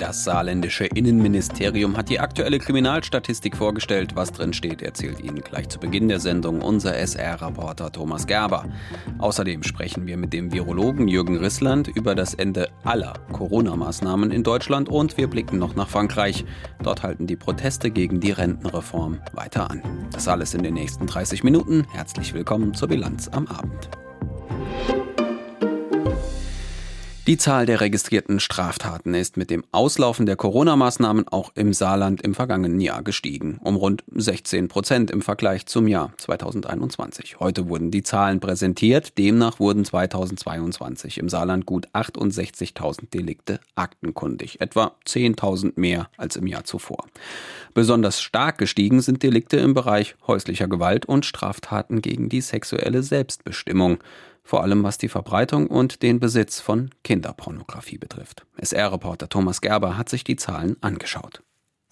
Das saarländische Innenministerium hat die aktuelle Kriminalstatistik vorgestellt. Was drin steht, erzählt Ihnen gleich zu Beginn der Sendung unser SR-Reporter Thomas Gerber. Außerdem sprechen wir mit dem Virologen Jürgen Rissland über das Ende aller Corona-Maßnahmen in Deutschland und wir blicken noch nach Frankreich. Dort halten die Proteste gegen die Rentenreform weiter an. Das alles in den nächsten 30 Minuten. Herzlich willkommen zur Bilanz am Abend. Die Zahl der registrierten Straftaten ist mit dem Auslaufen der Corona-Maßnahmen auch im Saarland im vergangenen Jahr gestiegen, um rund 16 Prozent im Vergleich zum Jahr 2021. Heute wurden die Zahlen präsentiert. Demnach wurden 2022 im Saarland gut 68.000 Delikte aktenkundig, etwa 10.000 mehr als im Jahr zuvor. Besonders stark gestiegen sind Delikte im Bereich häuslicher Gewalt und Straftaten gegen die sexuelle Selbstbestimmung vor allem was die Verbreitung und den Besitz von Kinderpornografie betrifft. SR-Reporter Thomas Gerber hat sich die Zahlen angeschaut.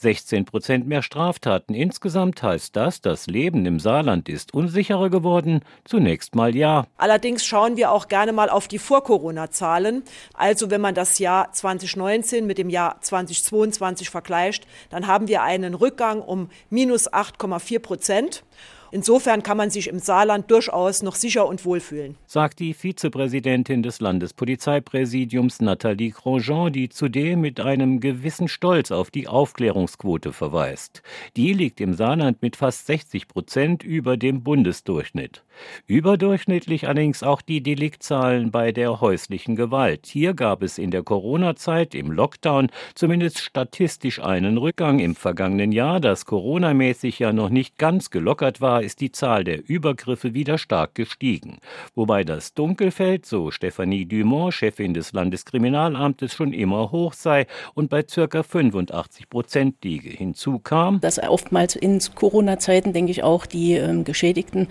16 Prozent mehr Straftaten. Insgesamt heißt das, das Leben im Saarland ist unsicherer geworden? Zunächst mal ja. Allerdings schauen wir auch gerne mal auf die Vor-Corona-Zahlen. Also wenn man das Jahr 2019 mit dem Jahr 2022 vergleicht, dann haben wir einen Rückgang um minus 8,4 Prozent. Insofern kann man sich im Saarland durchaus noch sicher und wohl fühlen. Sagt die Vizepräsidentin des Landespolizeipräsidiums Nathalie Grosjean, die zudem mit einem gewissen Stolz auf die Aufklärungsquote verweist. Die liegt im Saarland mit fast 60 Prozent über dem Bundesdurchschnitt. Überdurchschnittlich allerdings auch die Deliktzahlen bei der häuslichen Gewalt. Hier gab es in der Corona-Zeit im Lockdown zumindest statistisch einen Rückgang im vergangenen Jahr, das coronamäßig ja noch nicht ganz gelockert war, ist die Zahl der Übergriffe wieder stark gestiegen. Wobei das Dunkelfeld, so Stephanie Dumont, Chefin des Landeskriminalamtes, schon immer hoch sei und bei circa 85 Prozent liege. Hinzu kam, dass oftmals in Corona-Zeiten, denke ich, auch die äh, Geschädigten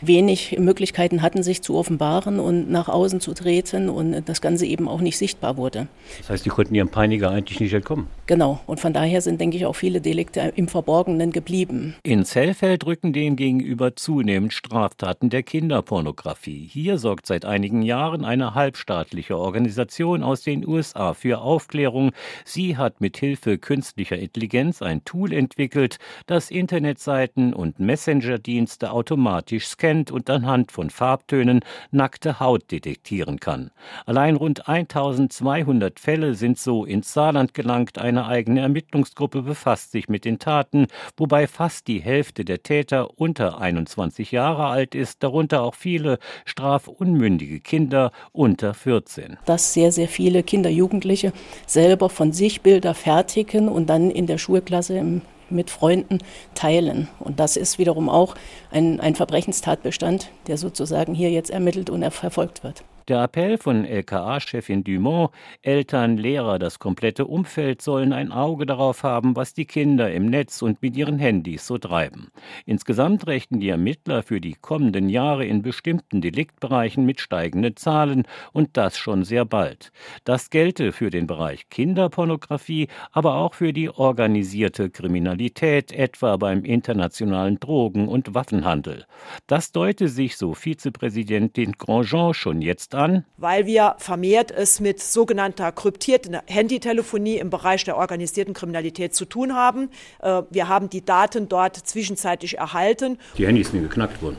wenig Möglichkeiten hatten, sich zu offenbaren und nach außen zu treten und das Ganze eben auch nicht sichtbar wurde. Das heißt, die konnten ihrem Peiniger eigentlich nicht entkommen? Genau. Und von daher sind, denke ich, auch viele Delikte im Verborgenen geblieben. In Zellfeld rücken dem gegenüber zunehmend Straftaten der Kinderpornografie. Hier sorgt seit einigen Jahren eine halbstaatliche Organisation aus den USA für Aufklärung. Sie hat mit Hilfe künstlicher Intelligenz ein Tool entwickelt, das Internetseiten und Messenger-Dienste automatisch scannt kennt und anhand von Farbtönen nackte Haut detektieren kann. Allein rund 1200 Fälle sind so ins Saarland gelangt. Eine eigene Ermittlungsgruppe befasst sich mit den Taten, wobei fast die Hälfte der Täter unter 21 Jahre alt ist, darunter auch viele strafunmündige Kinder unter 14. Dass sehr, sehr viele Kinder, Jugendliche selber von sich Bilder fertigen und dann in der Schulklasse im mit Freunden teilen. Und das ist wiederum auch ein, ein Verbrechenstatbestand, der sozusagen hier jetzt ermittelt und verfolgt wird. Der Appell von LKA-Chefin Dumont, Eltern, Lehrer, das komplette Umfeld sollen ein Auge darauf haben, was die Kinder im Netz und mit ihren Handys so treiben. Insgesamt rechnen die Ermittler für die kommenden Jahre in bestimmten Deliktbereichen mit steigenden Zahlen und das schon sehr bald. Das gelte für den Bereich Kinderpornografie, aber auch für die organisierte Kriminalität, etwa beim internationalen Drogen- und Waffenhandel. Das deute sich, so Vizepräsidentin Grandjean, schon jetzt an? Weil wir vermehrt es mit sogenannter kryptierten Handytelefonie im Bereich der organisierten Kriminalität zu tun haben. Äh, wir haben die Daten dort zwischenzeitlich erhalten. Die Handys sind geknackt worden.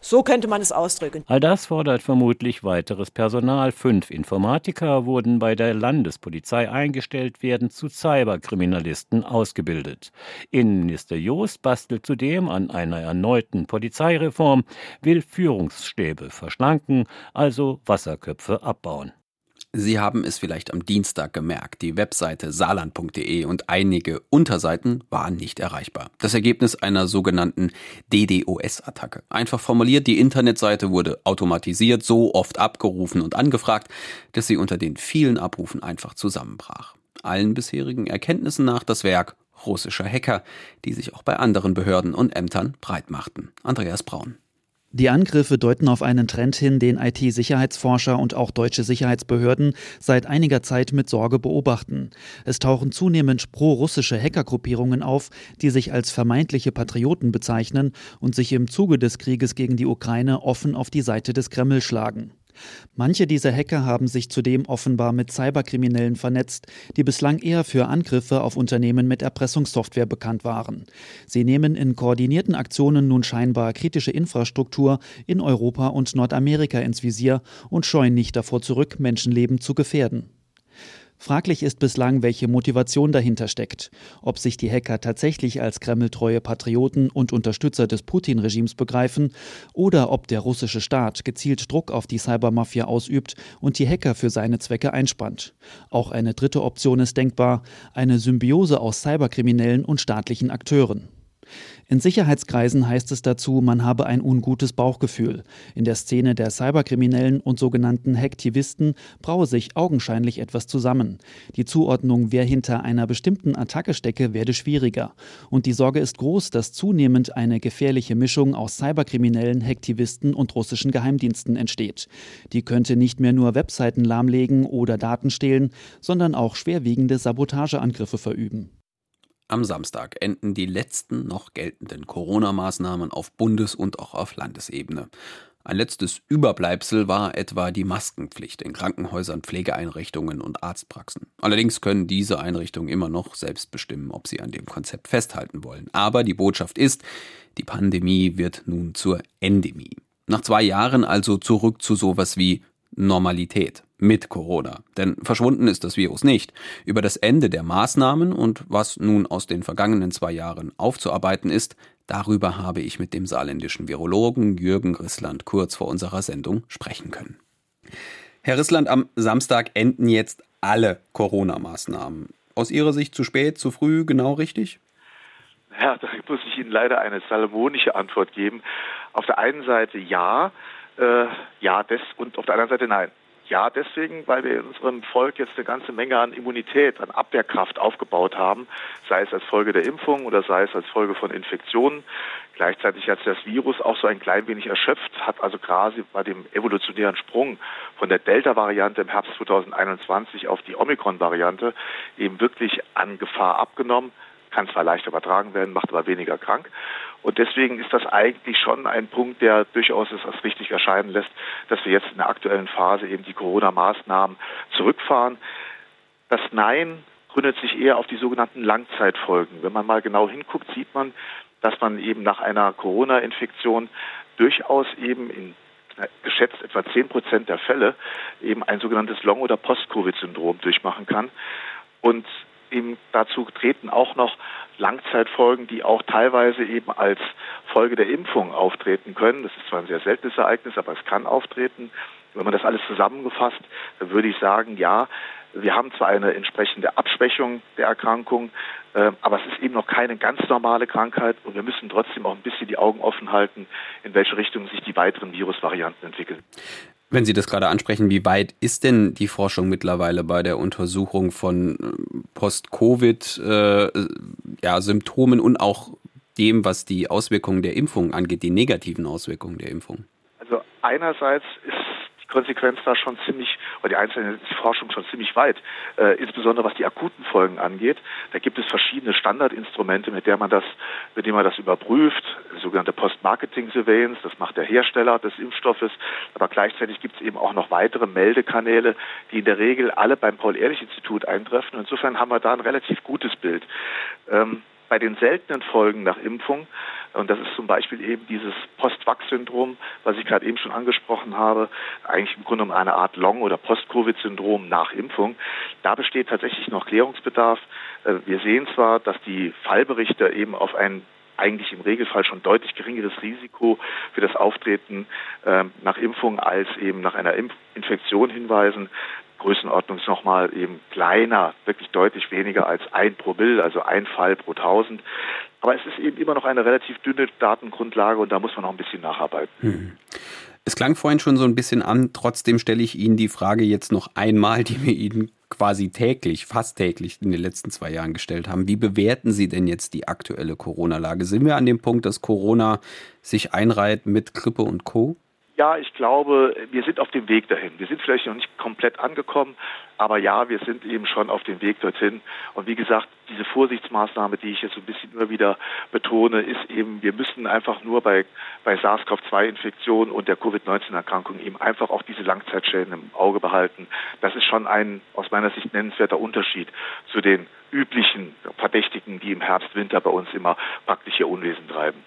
So könnte man es ausdrücken. All das fordert vermutlich weiteres Personal. Fünf Informatiker wurden bei der Landespolizei eingestellt, werden zu Cyberkriminalisten ausgebildet. Innenminister Joost bastelt zudem an einer erneuten Polizeireform, will Führungsstäbe verschlanken, also Wasserköpfe abbauen. Sie haben es vielleicht am Dienstag gemerkt. Die Webseite saarland.de und einige Unterseiten waren nicht erreichbar. Das Ergebnis einer sogenannten DDoS-Attacke. Einfach formuliert, die Internetseite wurde automatisiert so oft abgerufen und angefragt, dass sie unter den vielen Abrufen einfach zusammenbrach. Allen bisherigen Erkenntnissen nach das Werk russischer Hacker, die sich auch bei anderen Behörden und Ämtern breit machten. Andreas Braun. Die Angriffe deuten auf einen Trend hin, den IT-Sicherheitsforscher und auch deutsche Sicherheitsbehörden seit einiger Zeit mit Sorge beobachten. Es tauchen zunehmend pro-russische Hackergruppierungen auf, die sich als vermeintliche Patrioten bezeichnen und sich im Zuge des Krieges gegen die Ukraine offen auf die Seite des Kreml schlagen. Manche dieser Hacker haben sich zudem offenbar mit Cyberkriminellen vernetzt, die bislang eher für Angriffe auf Unternehmen mit Erpressungssoftware bekannt waren. Sie nehmen in koordinierten Aktionen nun scheinbar kritische Infrastruktur in Europa und Nordamerika ins Visier und scheuen nicht davor zurück, Menschenleben zu gefährden. Fraglich ist bislang, welche Motivation dahinter steckt. Ob sich die Hacker tatsächlich als kremltreue Patrioten und Unterstützer des Putin-Regimes begreifen oder ob der russische Staat gezielt Druck auf die Cybermafia ausübt und die Hacker für seine Zwecke einspannt. Auch eine dritte Option ist denkbar, eine Symbiose aus Cyberkriminellen und staatlichen Akteuren. In Sicherheitskreisen heißt es dazu, man habe ein ungutes Bauchgefühl. In der Szene der Cyberkriminellen und sogenannten Hacktivisten braue sich augenscheinlich etwas zusammen. Die Zuordnung, wer hinter einer bestimmten Attacke stecke, werde schwieriger. Und die Sorge ist groß, dass zunehmend eine gefährliche Mischung aus Cyberkriminellen, Hacktivisten und russischen Geheimdiensten entsteht. Die könnte nicht mehr nur Webseiten lahmlegen oder Daten stehlen, sondern auch schwerwiegende Sabotageangriffe verüben. Am Samstag enden die letzten noch geltenden Corona-Maßnahmen auf Bundes- und auch auf Landesebene. Ein letztes Überbleibsel war etwa die Maskenpflicht in Krankenhäusern, Pflegeeinrichtungen und Arztpraxen. Allerdings können diese Einrichtungen immer noch selbst bestimmen, ob sie an dem Konzept festhalten wollen. Aber die Botschaft ist, die Pandemie wird nun zur Endemie. Nach zwei Jahren also zurück zu sowas wie Normalität mit Corona. Denn verschwunden ist das Virus nicht. Über das Ende der Maßnahmen und was nun aus den vergangenen zwei Jahren aufzuarbeiten ist, darüber habe ich mit dem saarländischen Virologen Jürgen Rissland kurz vor unserer Sendung sprechen können. Herr Rissland, am Samstag enden jetzt alle Corona-Maßnahmen. Aus Ihrer Sicht zu spät, zu früh, genau richtig? Ja, da muss ich Ihnen leider eine salomonische Antwort geben. Auf der einen Seite ja, äh, ja, das und auf der anderen Seite nein. Ja, deswegen, weil wir in unserem Volk jetzt eine ganze Menge an Immunität, an Abwehrkraft aufgebaut haben, sei es als Folge der Impfung oder sei es als Folge von Infektionen. Gleichzeitig hat sich das Virus auch so ein klein wenig erschöpft, hat also gerade bei dem evolutionären Sprung von der Delta-Variante im Herbst 2021 auf die Omikron-Variante eben wirklich an Gefahr abgenommen kann zwar leicht übertragen werden, macht aber weniger krank. Und deswegen ist das eigentlich schon ein Punkt, der durchaus es als richtig erscheinen lässt, dass wir jetzt in der aktuellen Phase eben die Corona-Maßnahmen zurückfahren. Das Nein gründet sich eher auf die sogenannten Langzeitfolgen. Wenn man mal genau hinguckt, sieht man, dass man eben nach einer Corona-Infektion durchaus eben in geschätzt etwa 10 Prozent der Fälle eben ein sogenanntes Long- oder Post-Covid-Syndrom durchmachen kann. Und eben dazu treten auch noch Langzeitfolgen, die auch teilweise eben als Folge der Impfung auftreten können. Das ist zwar ein sehr seltenes Ereignis, aber es kann auftreten. Wenn man das alles zusammengefasst, dann würde ich sagen, ja, wir haben zwar eine entsprechende Abschwächung der Erkrankung, äh, aber es ist eben noch keine ganz normale Krankheit und wir müssen trotzdem auch ein bisschen die Augen offen halten, in welche Richtung sich die weiteren Virusvarianten entwickeln. Wenn Sie das gerade ansprechen, wie weit ist denn die Forschung mittlerweile bei der Untersuchung von äh, Post-Covid-Symptomen äh, ja, und auch dem, was die Auswirkungen der Impfung angeht, die negativen Auswirkungen der Impfung? Also einerseits ist Konsequenz da schon ziemlich, oder die einzelne Forschung schon ziemlich weit, äh, insbesondere was die akuten Folgen angeht. Da gibt es verschiedene Standardinstrumente, mit der man das, mit denen man das überprüft, sogenannte Post-Marketing-Surveillance, das macht der Hersteller des Impfstoffes, aber gleichzeitig gibt es eben auch noch weitere Meldekanäle, die in der Regel alle beim Paul-Ehrlich-Institut eintreffen. Insofern haben wir da ein relativ gutes Bild. Ähm, bei den seltenen Folgen nach Impfung, und das ist zum Beispiel eben dieses Post-Vax-Syndrom, was ich gerade eben schon angesprochen habe, eigentlich im Grunde genommen eine Art Long- oder Post-Covid-Syndrom nach Impfung. Da besteht tatsächlich noch Klärungsbedarf. Äh, wir sehen zwar, dass die Fallberichte eben auf ein eigentlich im Regelfall schon deutlich geringeres Risiko für das Auftreten äh, nach Impfung als eben nach einer Impf Infektion hinweisen. Größenordnung ist nochmal eben kleiner, wirklich deutlich weniger als ein pro Mill, also ein Fall pro tausend. Aber es ist eben immer noch eine relativ dünne Datengrundlage und da muss man noch ein bisschen nacharbeiten. Hm. Es klang vorhin schon so ein bisschen an, trotzdem stelle ich Ihnen die Frage jetzt noch einmal, die wir Ihnen quasi täglich, fast täglich in den letzten zwei Jahren gestellt haben. Wie bewerten Sie denn jetzt die aktuelle Corona-Lage? Sind wir an dem Punkt, dass Corona sich einreiht mit Grippe und Co.? Ja, ich glaube, wir sind auf dem Weg dahin. Wir sind vielleicht noch nicht komplett angekommen, aber ja, wir sind eben schon auf dem Weg dorthin. Und wie gesagt, diese Vorsichtsmaßnahme, die ich jetzt so ein bisschen immer wieder betone, ist eben, wir müssen einfach nur bei, bei SARS-CoV-2-Infektion und der Covid-19-Erkrankung eben einfach auch diese Langzeitschäden im Auge behalten. Das ist schon ein aus meiner Sicht nennenswerter Unterschied zu den üblichen Verdächtigen, die im Herbst, Winter bei uns immer praktisch ihr Unwesen treiben.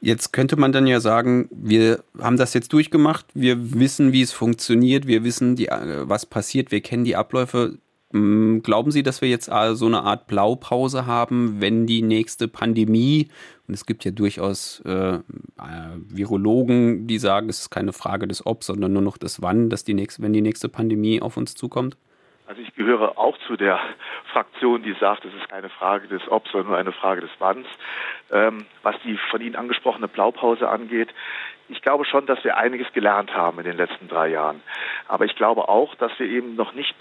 Jetzt könnte man dann ja sagen, wir haben das jetzt durchgemacht, wir wissen, wie es funktioniert, wir wissen, die, äh, was passiert, wir kennen die Abläufe. Hm, glauben Sie, dass wir jetzt äh, so eine Art Blaupause haben, wenn die nächste Pandemie, und es gibt ja durchaus äh, äh, Virologen, die sagen, es ist keine Frage des Ob, sondern nur noch des Wann, dass die nächste, wenn die nächste Pandemie auf uns zukommt? Also ich gehöre auch zu der Fraktion, die sagt, es ist keine Frage des Ob, sondern nur eine Frage des Wanns. Ähm, was die von Ihnen angesprochene Blaupause angeht, ich glaube schon, dass wir einiges gelernt haben in den letzten drei Jahren. Aber ich glaube auch, dass wir eben noch nicht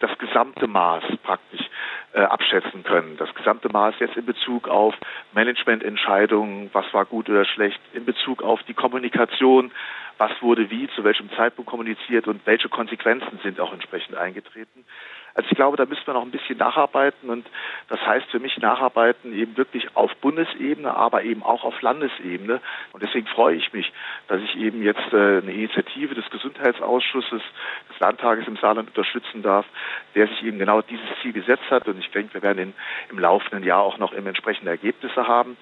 das gesamte Maß praktisch äh, abschätzen können. Das gesamte Maß jetzt in Bezug auf Managemententscheidungen, was war gut oder schlecht, in Bezug auf die Kommunikation, was wurde wie, zu welchem Zeitpunkt kommuniziert und welche Konsequenzen sind auch entsprechend eingetreten. Also ich glaube, da müssen wir noch ein bisschen nacharbeiten und das heißt für mich nacharbeiten eben wirklich auf Bundesebene, aber eben auch auf Landesebene. Und deswegen freue ich mich, dass ich eben jetzt äh, eine Initiative des Gesundheitsausschusses des Landtages im Saarland unterstützen darf, der sich eben genau dieses Ziel gesetzt hat. Und ich denke, wir werden in, im laufenden Jahr auch noch entsprechende Ergebnisse haben.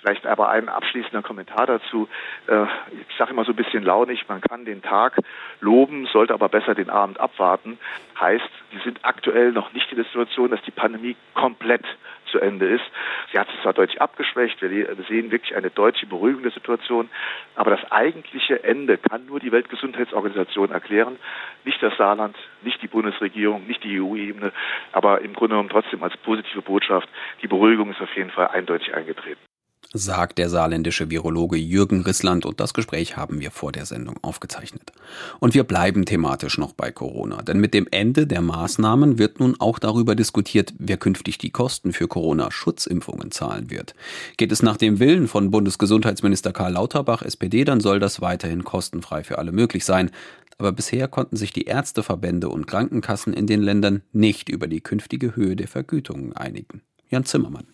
Vielleicht aber ein abschließender Kommentar dazu. Äh, ich sage immer so ein bisschen launig, man kann den Tag loben, sollte aber besser den Abend abwarten. Heißt, wir sind aktuell noch nicht in der Situation, dass die Pandemie komplett zu Ende ist. Sie hat sich zwar deutlich abgeschwächt, wir sehen wirklich eine deutliche Beruhigung der Situation, aber das eigentliche Ende kann nur die Weltgesundheitsorganisation erklären, nicht das Saarland, nicht die Bundesregierung, nicht die EU-Ebene, aber im Grunde genommen trotzdem als positive Botschaft, die Beruhigung ist auf jeden Fall eindeutig eingetreten sagt der saarländische Virologe Jürgen Rissland und das Gespräch haben wir vor der Sendung aufgezeichnet. Und wir bleiben thematisch noch bei Corona, denn mit dem Ende der Maßnahmen wird nun auch darüber diskutiert, wer künftig die Kosten für Corona-Schutzimpfungen zahlen wird. Geht es nach dem Willen von Bundesgesundheitsminister Karl Lauterbach, SPD, dann soll das weiterhin kostenfrei für alle möglich sein. Aber bisher konnten sich die Ärzteverbände und Krankenkassen in den Ländern nicht über die künftige Höhe der Vergütungen einigen. Jan Zimmermann.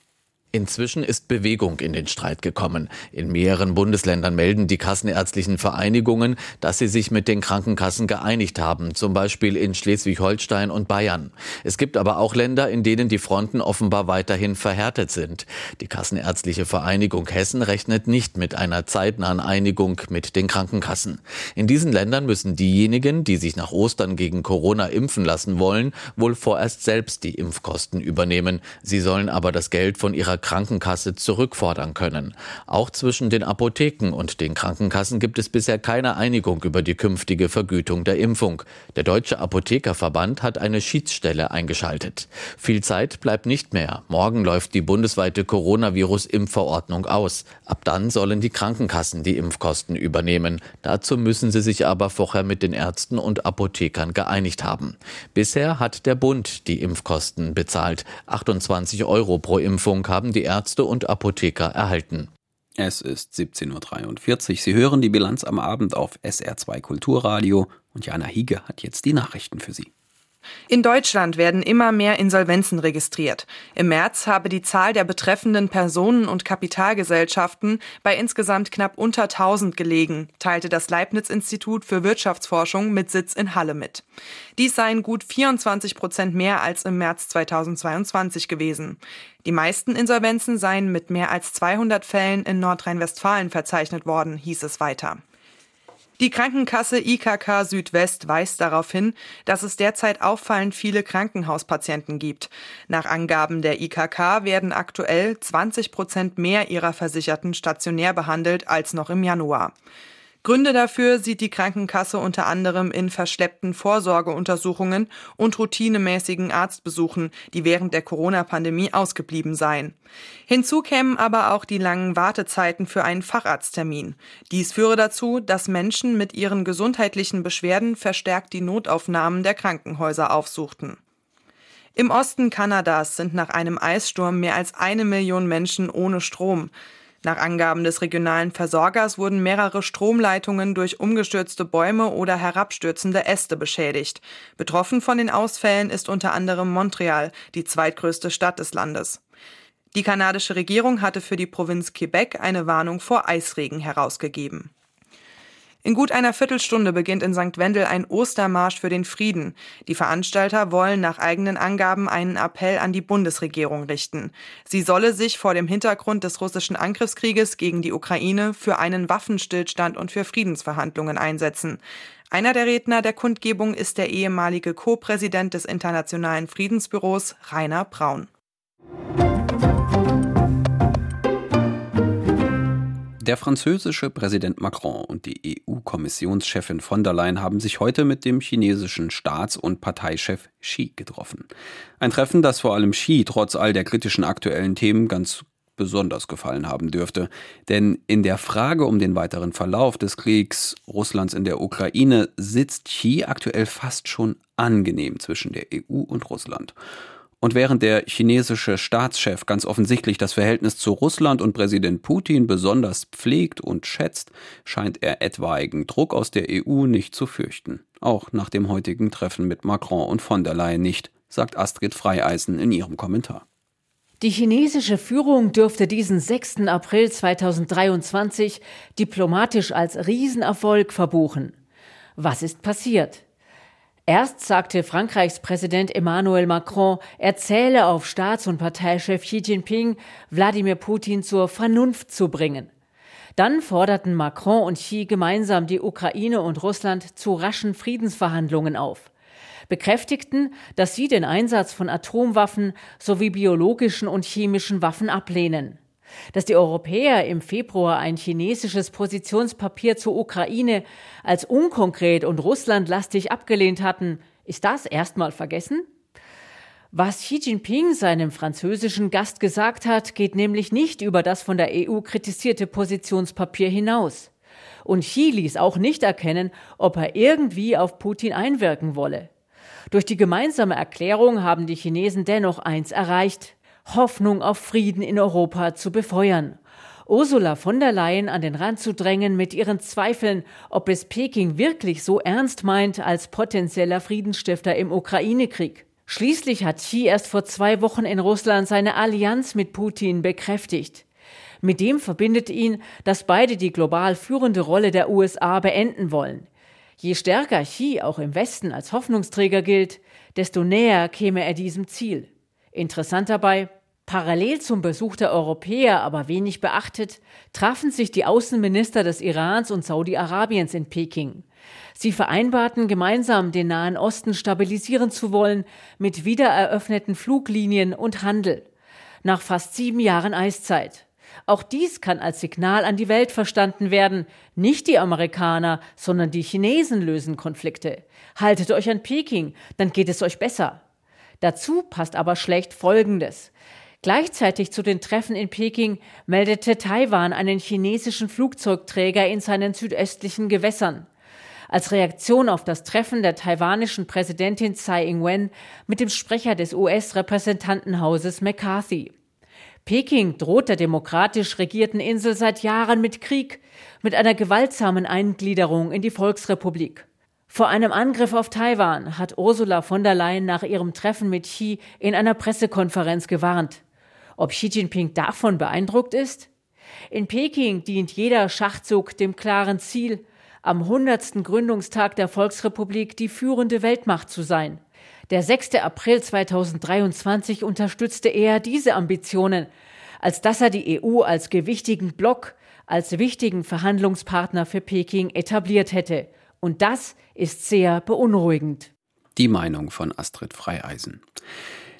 Inzwischen ist Bewegung in den Streit gekommen. In mehreren Bundesländern melden die kassenärztlichen Vereinigungen, dass sie sich mit den Krankenkassen geeinigt haben, zum Beispiel in Schleswig-Holstein und Bayern. Es gibt aber auch Länder, in denen die Fronten offenbar weiterhin verhärtet sind. Die Kassenärztliche Vereinigung Hessen rechnet nicht mit einer zeitnahen Einigung mit den Krankenkassen. In diesen Ländern müssen diejenigen, die sich nach Ostern gegen Corona impfen lassen wollen, wohl vorerst selbst die Impfkosten übernehmen. Sie sollen aber das Geld von ihrer Krankenkasse zurückfordern können. Auch zwischen den Apotheken und den Krankenkassen gibt es bisher keine Einigung über die künftige Vergütung der Impfung. Der Deutsche Apothekerverband hat eine Schiedsstelle eingeschaltet. Viel Zeit bleibt nicht mehr. Morgen läuft die bundesweite Coronavirus-Impfverordnung aus. Ab dann sollen die Krankenkassen die Impfkosten übernehmen. Dazu müssen sie sich aber vorher mit den Ärzten und Apothekern geeinigt haben. Bisher hat der Bund die Impfkosten bezahlt. 28 Euro pro Impfung haben die Ärzte und Apotheker erhalten. Es ist 17.43 Uhr. Sie hören die Bilanz am Abend auf SR2 Kulturradio und Jana Hiege hat jetzt die Nachrichten für Sie. In Deutschland werden immer mehr Insolvenzen registriert. Im März habe die Zahl der betreffenden Personen und Kapitalgesellschaften bei insgesamt knapp unter 1000 gelegen, teilte das Leibniz-Institut für Wirtschaftsforschung mit Sitz in Halle mit. Dies seien gut 24 Prozent mehr als im März 2022 gewesen. Die meisten Insolvenzen seien mit mehr als 200 Fällen in Nordrhein-Westfalen verzeichnet worden, hieß es weiter. Die Krankenkasse IKK Südwest weist darauf hin, dass es derzeit auffallend viele Krankenhauspatienten gibt. Nach Angaben der IKK werden aktuell 20 Prozent mehr ihrer Versicherten stationär behandelt als noch im Januar. Gründe dafür sieht die Krankenkasse unter anderem in verschleppten Vorsorgeuntersuchungen und routinemäßigen Arztbesuchen, die während der Corona-Pandemie ausgeblieben seien. Hinzu kämen aber auch die langen Wartezeiten für einen Facharzttermin. Dies führe dazu, dass Menschen mit ihren gesundheitlichen Beschwerden verstärkt die Notaufnahmen der Krankenhäuser aufsuchten. Im Osten Kanadas sind nach einem Eissturm mehr als eine Million Menschen ohne Strom. Nach Angaben des regionalen Versorgers wurden mehrere Stromleitungen durch umgestürzte Bäume oder herabstürzende Äste beschädigt. Betroffen von den Ausfällen ist unter anderem Montreal, die zweitgrößte Stadt des Landes. Die kanadische Regierung hatte für die Provinz Quebec eine Warnung vor Eisregen herausgegeben. In gut einer Viertelstunde beginnt in St. Wendel ein Ostermarsch für den Frieden. Die Veranstalter wollen nach eigenen Angaben einen Appell an die Bundesregierung richten. Sie solle sich vor dem Hintergrund des russischen Angriffskrieges gegen die Ukraine für einen Waffenstillstand und für Friedensverhandlungen einsetzen. Einer der Redner der Kundgebung ist der ehemalige Co-Präsident des Internationalen Friedensbüros, Rainer Braun. Der französische Präsident Macron und die EU-Kommissionschefin von der Leyen haben sich heute mit dem chinesischen Staats- und Parteichef Xi getroffen. Ein Treffen, das vor allem Xi trotz all der kritischen aktuellen Themen ganz besonders gefallen haben dürfte. Denn in der Frage um den weiteren Verlauf des Kriegs Russlands in der Ukraine sitzt Xi aktuell fast schon angenehm zwischen der EU und Russland. Und während der chinesische Staatschef ganz offensichtlich das Verhältnis zu Russland und Präsident Putin besonders pflegt und schätzt, scheint er etwaigen Druck aus der EU nicht zu fürchten. Auch nach dem heutigen Treffen mit Macron und von der Leyen nicht, sagt Astrid Freieisen in ihrem Kommentar. Die chinesische Führung dürfte diesen 6. April 2023 diplomatisch als Riesenerfolg verbuchen. Was ist passiert? Erst sagte Frankreichs Präsident Emmanuel Macron, er zähle auf Staats- und Parteichef Xi Jinping, Wladimir Putin zur Vernunft zu bringen. Dann forderten Macron und Xi gemeinsam die Ukraine und Russland zu raschen Friedensverhandlungen auf, bekräftigten, dass sie den Einsatz von Atomwaffen sowie biologischen und chemischen Waffen ablehnen. Dass die Europäer im Februar ein chinesisches Positionspapier zur Ukraine als unkonkret und russlandlastig abgelehnt hatten, ist das erstmal vergessen? Was Xi Jinping seinem französischen Gast gesagt hat, geht nämlich nicht über das von der EU kritisierte Positionspapier hinaus. Und Xi ließ auch nicht erkennen, ob er irgendwie auf Putin einwirken wolle. Durch die gemeinsame Erklärung haben die Chinesen dennoch eins erreicht. Hoffnung auf Frieden in Europa zu befeuern. Ursula von der Leyen an den Rand zu drängen mit ihren Zweifeln, ob es Peking wirklich so ernst meint als potenzieller Friedensstifter im Ukraine-Krieg. Schließlich hat Xi erst vor zwei Wochen in Russland seine Allianz mit Putin bekräftigt. Mit dem verbindet ihn, dass beide die global führende Rolle der USA beenden wollen. Je stärker Xi auch im Westen als Hoffnungsträger gilt, desto näher käme er diesem Ziel. Interessant dabei, Parallel zum Besuch der Europäer, aber wenig beachtet, trafen sich die Außenminister des Irans und Saudi-Arabiens in Peking. Sie vereinbarten gemeinsam, den Nahen Osten stabilisieren zu wollen, mit wiedereröffneten Fluglinien und Handel. Nach fast sieben Jahren Eiszeit. Auch dies kann als Signal an die Welt verstanden werden. Nicht die Amerikaner, sondern die Chinesen lösen Konflikte. Haltet euch an Peking, dann geht es euch besser. Dazu passt aber schlecht Folgendes. Gleichzeitig zu den Treffen in Peking meldete Taiwan einen chinesischen Flugzeugträger in seinen südöstlichen Gewässern. Als Reaktion auf das Treffen der taiwanischen Präsidentin Tsai Ing-wen mit dem Sprecher des US-Repräsentantenhauses McCarthy. Peking droht der demokratisch regierten Insel seit Jahren mit Krieg, mit einer gewaltsamen Eingliederung in die Volksrepublik. Vor einem Angriff auf Taiwan hat Ursula von der Leyen nach ihrem Treffen mit Xi in einer Pressekonferenz gewarnt. Ob Xi Jinping davon beeindruckt ist? In Peking dient jeder Schachzug dem klaren Ziel, am 100. Gründungstag der Volksrepublik die führende Weltmacht zu sein. Der 6. April 2023 unterstützte er diese Ambitionen, als dass er die EU als gewichtigen Block, als wichtigen Verhandlungspartner für Peking etabliert hätte. Und das ist sehr beunruhigend. Die Meinung von Astrid Freieisen.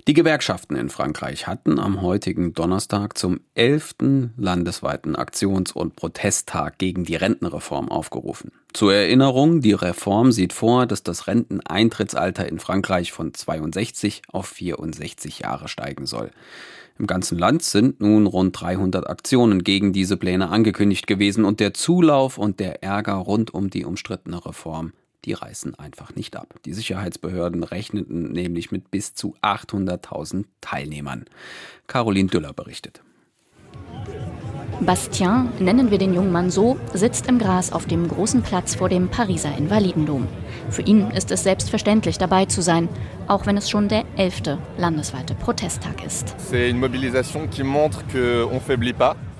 Die Gewerkschaften in Frankreich hatten am heutigen Donnerstag zum elften landesweiten Aktions- und Protesttag gegen die Rentenreform aufgerufen. Zur Erinnerung, die Reform sieht vor, dass das Renteneintrittsalter in Frankreich von 62 auf 64 Jahre steigen soll. Im ganzen Land sind nun rund 300 Aktionen gegen diese Pläne angekündigt gewesen und der Zulauf und der Ärger rund um die umstrittene Reform die reißen einfach nicht ab. Die Sicherheitsbehörden rechneten nämlich mit bis zu 800.000 Teilnehmern. Caroline Düller berichtet. Bastien, nennen wir den jungen Mann so, sitzt im Gras auf dem großen Platz vor dem Pariser Invalidendom. Für ihn ist es selbstverständlich dabei zu sein, auch wenn es schon der elfte landesweite Protesttag ist.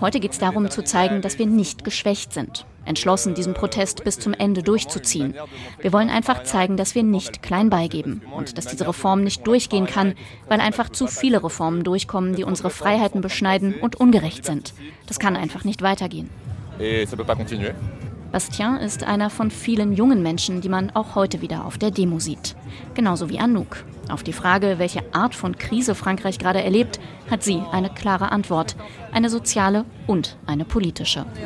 Heute geht es darum zu zeigen, dass wir nicht geschwächt sind entschlossen, diesen Protest bis zum Ende durchzuziehen. Wir wollen einfach zeigen, dass wir nicht klein beigeben und dass diese Reform nicht durchgehen kann, weil einfach zu viele Reformen durchkommen, die unsere Freiheiten beschneiden und ungerecht sind. Das kann einfach nicht weitergehen. Bastien ist einer von vielen jungen Menschen, die man auch heute wieder auf der Demo sieht. Genauso wie Anouk. Auf die Frage, welche Art von Krise Frankreich gerade erlebt, hat sie eine klare Antwort. Eine soziale und eine politische.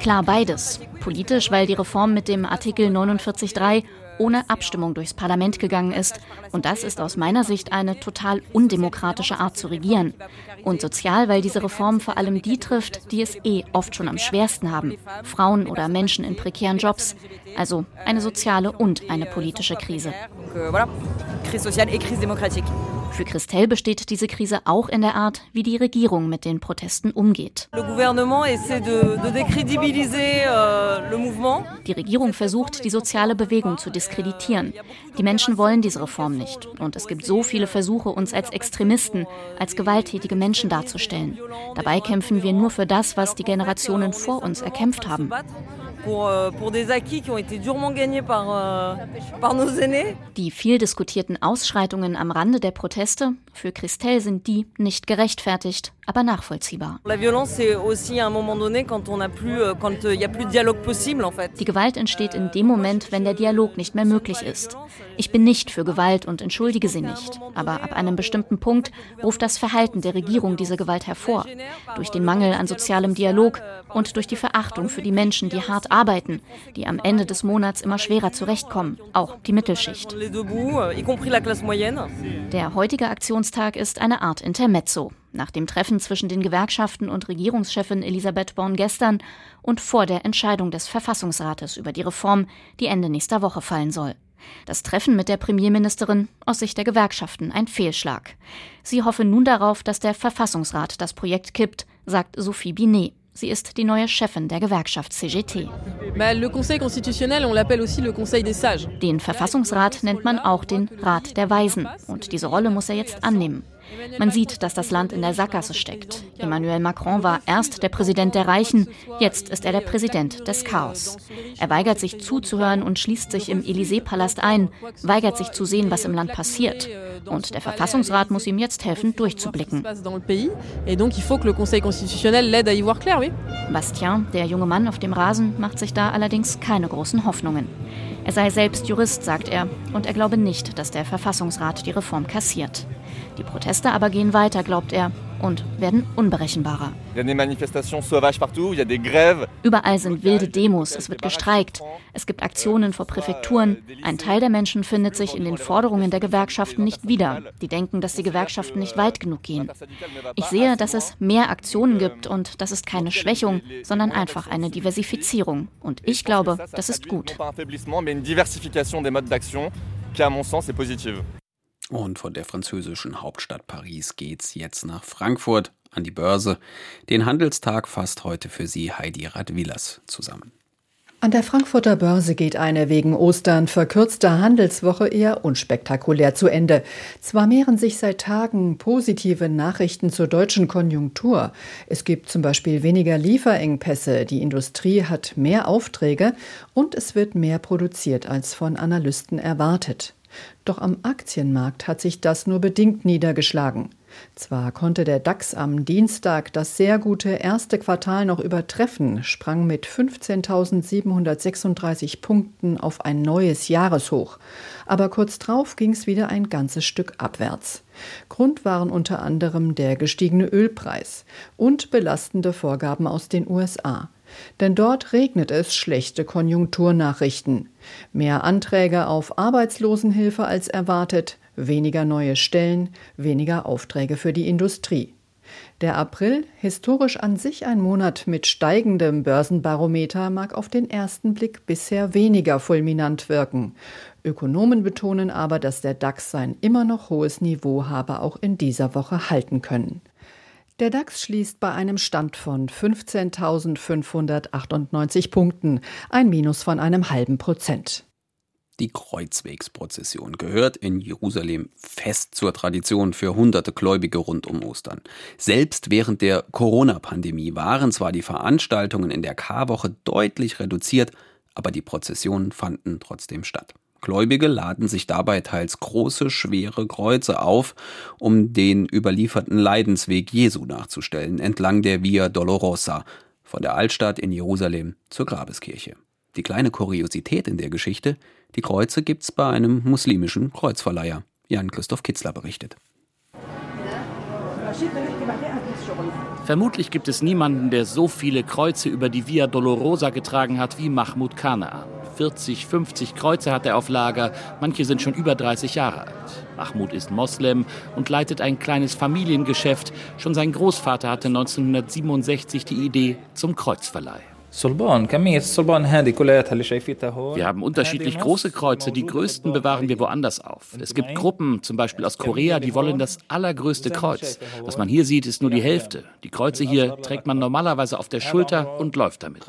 Klar beides. Politisch, weil die Reform mit dem Artikel 49.3 ohne Abstimmung durchs Parlament gegangen ist. Und das ist aus meiner Sicht eine total undemokratische Art zu regieren. Und sozial, weil diese Reform vor allem die trifft, die es eh oft schon am schwersten haben. Frauen oder Menschen in prekären Jobs. Also eine soziale und eine politische Krise. Crise sociale et crise démocratique. Für Christelle besteht diese Krise auch in der Art, wie die Regierung mit den Protesten umgeht. Euh, die Regierung versucht, die soziale Bewegung zu diskreditieren. Die Menschen wollen diese Reform nicht. Und es gibt so viele Versuche, uns als Extremisten, als gewalttätige Menschen darzustellen. Dabei kämpfen wir nur für das, was die Generationen vor uns erkämpft haben pour, euh, pour des acquis qui ont été durement gagnés par, euh, par nos aînés. Die viel diskutierten Ausschreitungen am Rande der Proteste, für Christelle sind die nicht gerechtfertigt, aber nachvollziehbar. Euh, die Gewalt entsteht in dem Moment, wenn der Dialog nicht mehr möglich ist. Ich bin nicht für Gewalt und entschuldige sie nicht, aber ab einem bestimmten Punkt ruft das Verhalten der Regierung diese Gewalt hervor, durch den Mangel an sozialem Dialog und durch die Verachtung für die Menschen, die hart arbeiten, die am Ende des Monats immer schwerer zurechtkommen, auch die Mittelschicht. Der heutige Aktionstag ist eine Art Intermezzo. Nach dem Treffen zwischen den Gewerkschaften und Regierungschefin Elisabeth Born gestern und vor der Entscheidung des Verfassungsrates über die Reform, die Ende nächster Woche fallen soll. Das Treffen mit der Premierministerin aus Sicht der Gewerkschaften ein Fehlschlag. Sie hoffe nun darauf, dass der Verfassungsrat das Projekt kippt, sagt Sophie Binet. Sie ist die neue Chefin der Gewerkschaft CGT. Den Verfassungsrat nennt man auch den Rat der Weisen. Und diese Rolle muss er jetzt annehmen. Man sieht, dass das Land in der Sackgasse steckt. Emmanuel Macron war erst der Präsident der Reichen, jetzt ist er der Präsident des Chaos. Er weigert sich zuzuhören und schließt sich im Élysée-Palast ein, weigert sich zu sehen, was im Land passiert. Und der Verfassungsrat muss ihm jetzt helfen, durchzublicken. Bastien, der junge Mann auf dem Rasen, macht sich da allerdings keine großen Hoffnungen. Er sei selbst Jurist, sagt er, und er glaube nicht, dass der Verfassungsrat die Reform kassiert. Die Proteste aber gehen weiter, glaubt er, und werden unberechenbarer. Überall sind wilde Demos, es wird gestreikt, es gibt Aktionen vor Präfekturen. Ein Teil der Menschen findet sich in den Forderungen der Gewerkschaften nicht wieder. Die denken, dass die Gewerkschaften nicht weit genug gehen. Ich sehe, dass es mehr Aktionen gibt und das ist keine Schwächung, sondern einfach eine Diversifizierung. Und ich glaube, das ist gut. Und von der französischen Hauptstadt Paris geht's jetzt nach Frankfurt an die Börse. Den Handelstag fasst heute für Sie Heidi Radwillers zusammen. An der Frankfurter Börse geht eine wegen Ostern verkürzte Handelswoche eher unspektakulär zu Ende. Zwar mehren sich seit Tagen positive Nachrichten zur deutschen Konjunktur. Es gibt zum Beispiel weniger Lieferengpässe, die Industrie hat mehr Aufträge und es wird mehr produziert als von Analysten erwartet. Doch am Aktienmarkt hat sich das nur bedingt niedergeschlagen. Zwar konnte der DAX am Dienstag das sehr gute erste Quartal noch übertreffen, sprang mit 15.736 Punkten auf ein neues Jahreshoch. Aber kurz drauf ging es wieder ein ganzes Stück abwärts. Grund waren unter anderem der gestiegene Ölpreis und belastende Vorgaben aus den USA. Denn dort regnet es schlechte Konjunkturnachrichten. Mehr Anträge auf Arbeitslosenhilfe als erwartet, weniger neue Stellen, weniger Aufträge für die Industrie. Der April, historisch an sich ein Monat mit steigendem Börsenbarometer, mag auf den ersten Blick bisher weniger fulminant wirken. Ökonomen betonen aber, dass der DAX sein immer noch hohes Niveau habe auch in dieser Woche halten können. Der DAX schließt bei einem Stand von 15.598 Punkten, ein Minus von einem halben Prozent. Die Kreuzwegsprozession gehört in Jerusalem fest zur Tradition für hunderte Gläubige rund um Ostern. Selbst während der Corona-Pandemie waren zwar die Veranstaltungen in der Karwoche deutlich reduziert, aber die Prozessionen fanden trotzdem statt. Gläubige laden sich dabei teils große, schwere Kreuze auf, um den überlieferten Leidensweg Jesu nachzustellen, entlang der Via Dolorosa, von der Altstadt in Jerusalem zur Grabeskirche. Die kleine Kuriosität in der Geschichte, die Kreuze gibt's bei einem muslimischen Kreuzverleiher. Jan-Christoph Kitzler berichtet. Vermutlich gibt es niemanden, der so viele Kreuze über die Via Dolorosa getragen hat wie Mahmoud Kanaan. 40, 50 Kreuze hat er auf Lager, manche sind schon über 30 Jahre alt. Mahmoud ist Moslem und leitet ein kleines Familiengeschäft. Schon sein Großvater hatte 1967 die Idee zum Kreuzverleih. Wir haben unterschiedlich große Kreuze. Die größten bewahren wir woanders auf. Es gibt Gruppen, zum Beispiel aus Korea, die wollen das allergrößte Kreuz. Was man hier sieht, ist nur die Hälfte. Die Kreuze hier trägt man normalerweise auf der Schulter und läuft damit.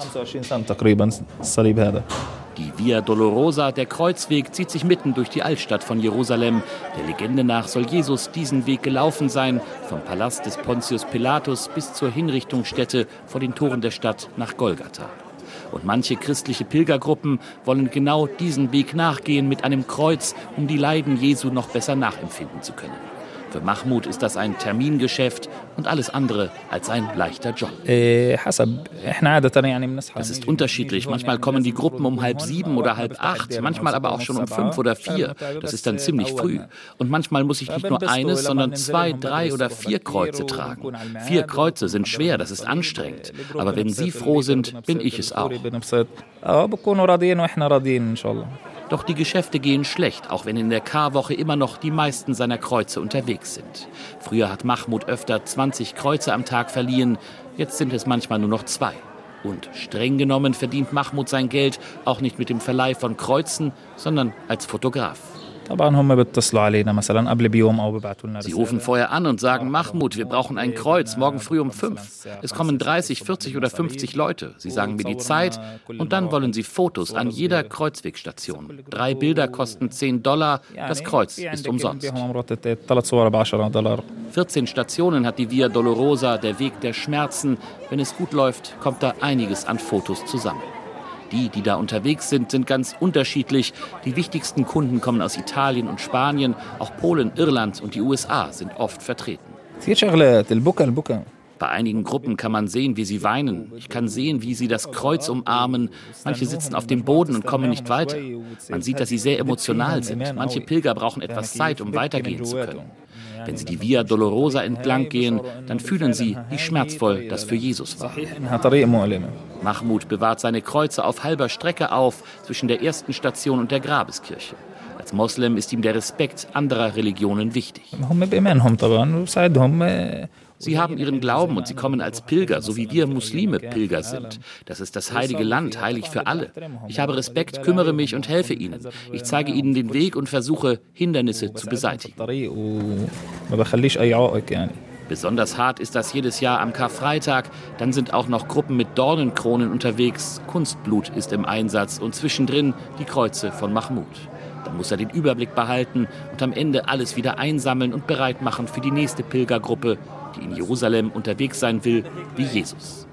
Die Via Dolorosa, der Kreuzweg, zieht sich mitten durch die Altstadt von Jerusalem. Der Legende nach soll Jesus diesen Weg gelaufen sein, vom Palast des Pontius Pilatus bis zur Hinrichtungsstätte vor den Toren der Stadt nach Golgatha. Und manche christliche Pilgergruppen wollen genau diesen Weg nachgehen mit einem Kreuz, um die Leiden Jesu noch besser nachempfinden zu können. Für Mahmoud ist das ein Termingeschäft und alles andere als ein leichter Job. Es ist unterschiedlich. Manchmal kommen die Gruppen um halb sieben oder halb acht, manchmal aber auch schon um fünf oder vier. Das ist dann ziemlich früh. Und manchmal muss ich nicht nur eines, sondern zwei, drei oder vier Kreuze tragen. Vier Kreuze sind schwer, das ist anstrengend. Aber wenn Sie froh sind, bin ich es auch. Doch die Geschäfte gehen schlecht, auch wenn in der Karwoche immer noch die meisten seiner Kreuze unterwegs sind. Früher hat Mahmoud öfter 20 Kreuze am Tag verliehen, jetzt sind es manchmal nur noch zwei. Und streng genommen verdient Mahmoud sein Geld auch nicht mit dem Verleih von Kreuzen, sondern als Fotograf. Sie rufen vorher an und sagen, Mahmoud, wir brauchen ein Kreuz, morgen früh um fünf. Es kommen 30, 40 oder 50 Leute. Sie sagen mir die Zeit und dann wollen sie Fotos an jeder Kreuzwegstation. Drei Bilder kosten 10 Dollar, das Kreuz ist umsonst. 14 Stationen hat die Via Dolorosa, der Weg der Schmerzen. Wenn es gut läuft, kommt da einiges an Fotos zusammen. Die, die da unterwegs sind, sind ganz unterschiedlich. Die wichtigsten Kunden kommen aus Italien und Spanien. Auch Polen, Irland und die USA sind oft vertreten. Bei einigen Gruppen kann man sehen, wie sie weinen. Ich kann sehen, wie sie das Kreuz umarmen. Manche sitzen auf dem Boden und kommen nicht weiter. Man sieht, dass sie sehr emotional sind. Manche Pilger brauchen etwas Zeit, um weitergehen zu können. Wenn sie die Via Dolorosa entlang gehen, dann fühlen sie, wie schmerzvoll das für Jesus war. Mahmoud bewahrt seine Kreuze auf halber Strecke auf zwischen der ersten Station und der Grabeskirche. Als Moslem ist ihm der Respekt anderer Religionen wichtig. Sie haben ihren Glauben und sie kommen als Pilger, so wie wir Muslime Pilger sind. Das ist das heilige Land, heilig für alle. Ich habe Respekt, kümmere mich und helfe ihnen. Ich zeige ihnen den Weg und versuche, Hindernisse zu beseitigen. Besonders hart ist das jedes Jahr am Karfreitag. Dann sind auch noch Gruppen mit Dornenkronen unterwegs. Kunstblut ist im Einsatz und zwischendrin die Kreuze von Mahmoud. Dann muss er den Überblick behalten und am Ende alles wieder einsammeln und bereit machen für die nächste Pilgergruppe, die in Jerusalem unterwegs sein will wie Jesus.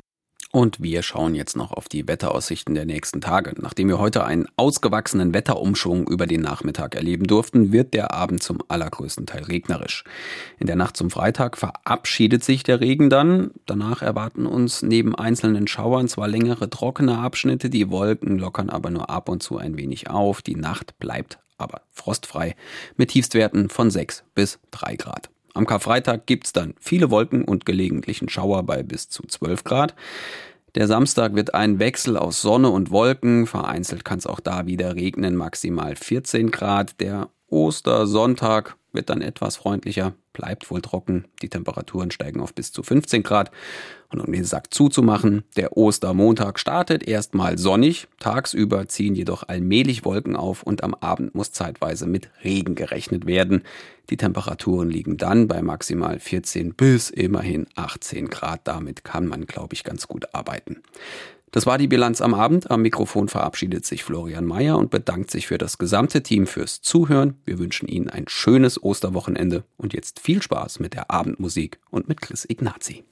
Und wir schauen jetzt noch auf die Wetteraussichten der nächsten Tage. Nachdem wir heute einen ausgewachsenen Wetterumschwung über den Nachmittag erleben durften, wird der Abend zum allergrößten Teil regnerisch. In der Nacht zum Freitag verabschiedet sich der Regen dann. Danach erwarten uns neben einzelnen Schauern zwar längere trockene Abschnitte, die Wolken lockern aber nur ab und zu ein wenig auf. Die Nacht bleibt aber frostfrei mit Tiefstwerten von 6 bis 3 Grad. Am Karfreitag gibt's dann viele Wolken und gelegentlichen Schauer bei bis zu 12 Grad. Der Samstag wird ein Wechsel aus Sonne und Wolken. Vereinzelt kann es auch da wieder regnen, maximal 14 Grad. Der Ostersonntag wird dann etwas freundlicher, bleibt wohl trocken. Die Temperaturen steigen auf bis zu 15 Grad. Und um den Sack zuzumachen, der Ostermontag startet erstmal sonnig. Tagsüber ziehen jedoch allmählich Wolken auf und am Abend muss zeitweise mit Regen gerechnet werden. Die Temperaturen liegen dann bei maximal 14 bis immerhin 18 Grad. Damit kann man, glaube ich, ganz gut arbeiten. Das war die Bilanz am Abend. Am Mikrofon verabschiedet sich Florian Mayer und bedankt sich für das gesamte Team fürs Zuhören. Wir wünschen Ihnen ein schönes Osterwochenende und jetzt viel Spaß mit der Abendmusik und mit Chris Ignazi.